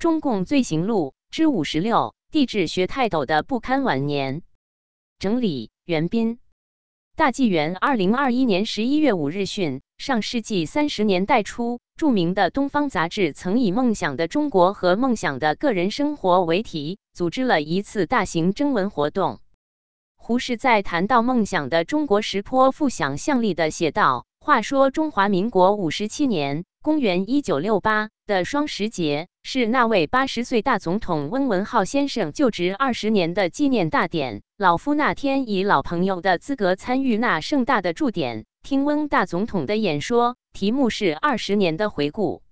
中共罪行录之五十六：地质学泰斗的不堪晚年。整理：袁斌。大纪元二零二一年十一月五日讯，上世纪三十年代初，著名的《东方》杂志曾以“梦想的中国”和“梦想的个人生活”为题，组织了一次大型征文活动。胡适在谈到梦想的中国时，颇富想象力的写道：“话说中华民国五十七年。”公元一九六八的双十节是那位八十岁大总统温文浩先生就职二十年的纪念大典。老夫那天以老朋友的资格参与那盛大的祝典，听温大总统的演说，题目是二十年的回顾。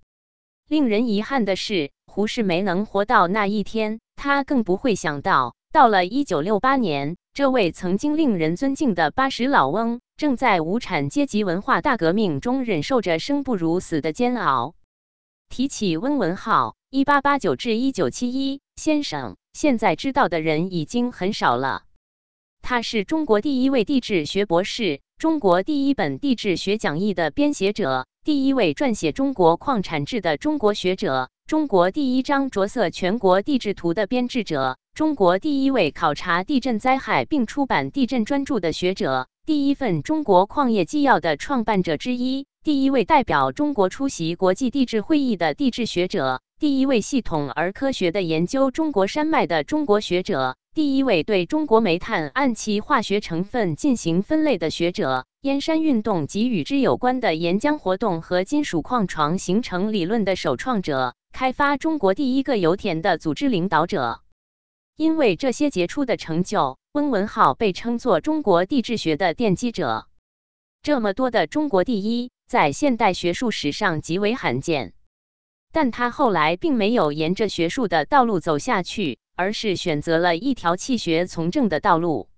令人遗憾的是，胡适没能活到那一天，他更不会想到，到了一九六八年。这位曾经令人尊敬的八十老翁，正在无产阶级文化大革命中忍受着生不如死的煎熬。提起温文浩（一八八九至一九七一）先生，现在知道的人已经很少了。他是中国第一位地质学博士，中国第一本地质学讲义的编写者，第一位撰写中国矿产志的中国学者，中国第一张着色全国地质图的编制者。中国第一位考察地震灾害并出版地震专著的学者，第一份中国矿业纪要的创办者之一，第一位代表中国出席国际地质会议的地质学者，第一位系统而科学的研究中国山脉的中国学者，第一位对中国煤炭按其化学成分进行分类的学者，燕山运动及与之有关的岩浆活动和金属矿床形成理论的首创者，开发中国第一个油田的组织领导者。因为这些杰出的成就，温文浩被称作中国地质学的奠基者。这么多的中国第一，在现代学术史上极为罕见。但他后来并没有沿着学术的道路走下去，而是选择了一条弃学从政的道路。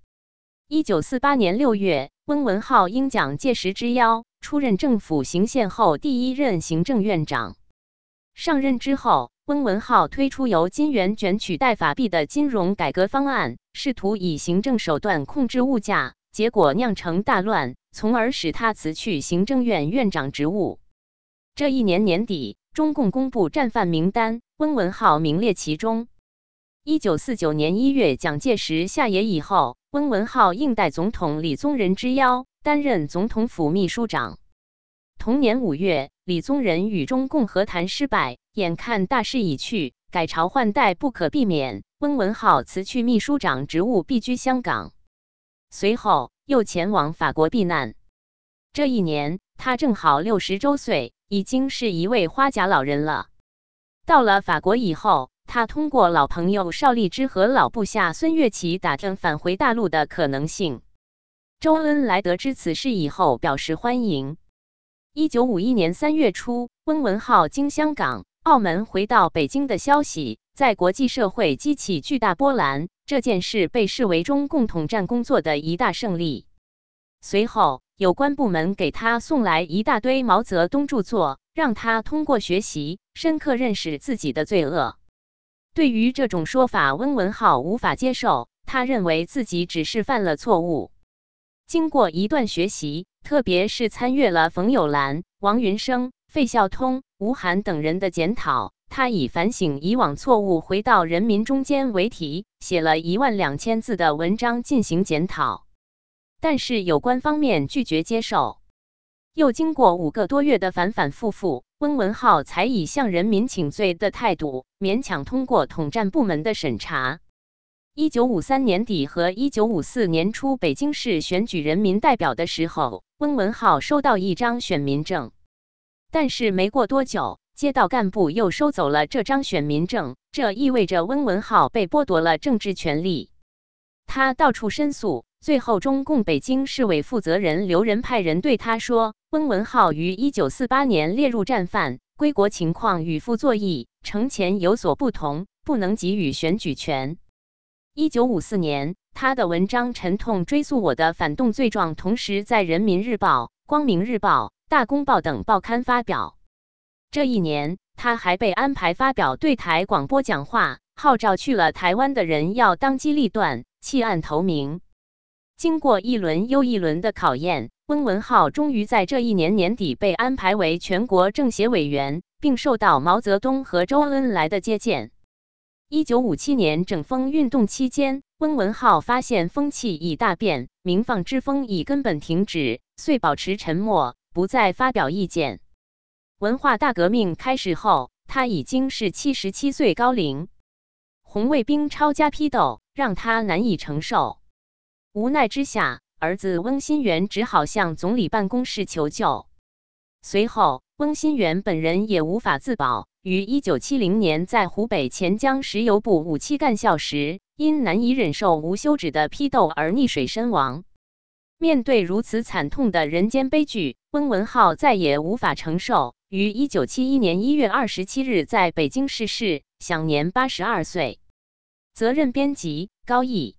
一九四八年六月，温文浩应蒋介石之邀，出任政府行宪后第一任行政院长。上任之后。温文浩推出由金元卷取代法币的金融改革方案，试图以行政手段控制物价，结果酿成大乱，从而使他辞去行政院院长职务。这一年年底，中共公布战犯名单，温文浩名列其中。一九四九年一月，蒋介石下野以后，温文浩应代总统李宗仁之邀，担任总统府秘书长。同年五月，李宗仁与中共和谈失败，眼看大势已去，改朝换代不可避免，温文浩辞去秘书长职务，避居香港。随后又前往法国避难。这一年，他正好六十周岁，已经是一位花甲老人了。到了法国以后，他通过老朋友邵力之和老部下孙岳奇打听返回大陆的可能性。周恩来得知此事以后，表示欢迎。一九五一年三月初，温文浩经香港、澳门回到北京的消息，在国际社会激起巨大波澜。这件事被视为中共统战工作的一大胜利。随后，有关部门给他送来一大堆毛泽东著作，让他通过学习深刻认识自己的罪恶。对于这种说法，温文浩无法接受，他认为自己只是犯了错误。经过一段学习。特别是参阅了冯友兰、王云生、费孝通、吴晗等人的检讨，他以反省以往错误、回到人民中间为题，写了一万两千字的文章进行检讨。但是有关方面拒绝接受。又经过五个多月的反反复复，温文浩才以向人民请罪的态度，勉强通过统战部门的审查。一九五三年底和一九五四年初，北京市选举人民代表的时候，温文浩收到一张选民证，但是没过多久，街道干部又收走了这张选民证，这意味着温文浩被剥夺了政治权利。他到处申诉，最后中共北京市委负责人刘仁派人对他说：“温文浩于一九四八年列入战犯，归国情况与傅作义、程前有所不同，不能给予选举权。”一九五四年，他的文章沉痛追溯我的反动罪状，同时在《人民日报》《光明日报》《大公报》等报刊发表。这一年，他还被安排发表对台广播讲话，号召去了台湾的人要当机立断，弃暗投明。经过一轮又一轮的考验，温文浩终于在这一年年底被安排为全国政协委员。并受到毛泽东和周恩来的接见。一九五七年整风运动期间，温文浩发现风气已大变，民放之风已根本停止，遂保持沉默，不再发表意见。文化大革命开始后，他已经是七十七岁高龄，红卫兵抄家批斗让他难以承受，无奈之下，儿子翁新元只好向总理办公室求救。随后，翁新元本人也无法自保。于一九七零年在湖北潜江石油部武器干校时，因难以忍受无休止的批斗而溺水身亡。面对如此惨痛的人间悲剧，翁文浩再也无法承受，于一九七一年一月二十七日在北京逝世，享年八十二岁。责任编辑：高毅。